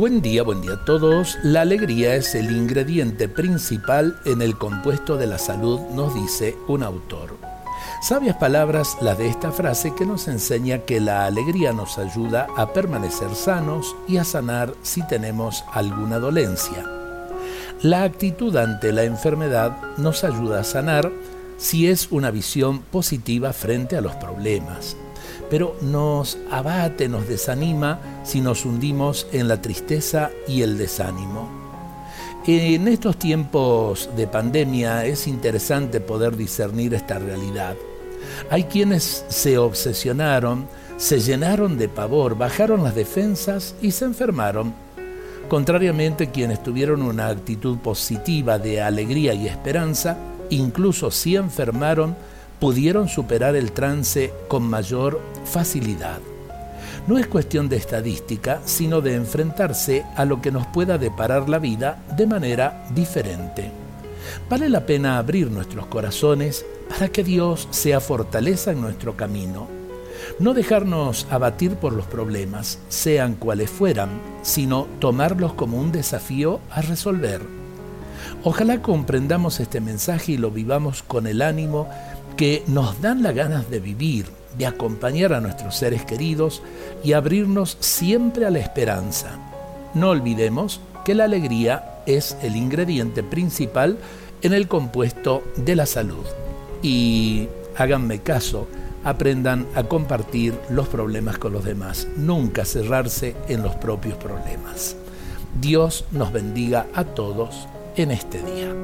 Buen día, buen día a todos. La alegría es el ingrediente principal en el compuesto de la salud, nos dice un autor. Sabias palabras las de esta frase que nos enseña que la alegría nos ayuda a permanecer sanos y a sanar si tenemos alguna dolencia. La actitud ante la enfermedad nos ayuda a sanar si es una visión positiva frente a los problemas pero nos abate, nos desanima si nos hundimos en la tristeza y el desánimo. En estos tiempos de pandemia es interesante poder discernir esta realidad. Hay quienes se obsesionaron, se llenaron de pavor, bajaron las defensas y se enfermaron. Contrariamente, quienes tuvieron una actitud positiva de alegría y esperanza, incluso si enfermaron, pudieron superar el trance con mayor facilidad. No es cuestión de estadística, sino de enfrentarse a lo que nos pueda deparar la vida de manera diferente. Vale la pena abrir nuestros corazones para que Dios sea fortaleza en nuestro camino. No dejarnos abatir por los problemas, sean cuales fueran, sino tomarlos como un desafío a resolver. Ojalá comprendamos este mensaje y lo vivamos con el ánimo que nos dan las ganas de vivir, de acompañar a nuestros seres queridos y abrirnos siempre a la esperanza. No olvidemos que la alegría es el ingrediente principal en el compuesto de la salud. Y háganme caso, aprendan a compartir los problemas con los demás, nunca cerrarse en los propios problemas. Dios nos bendiga a todos en este día.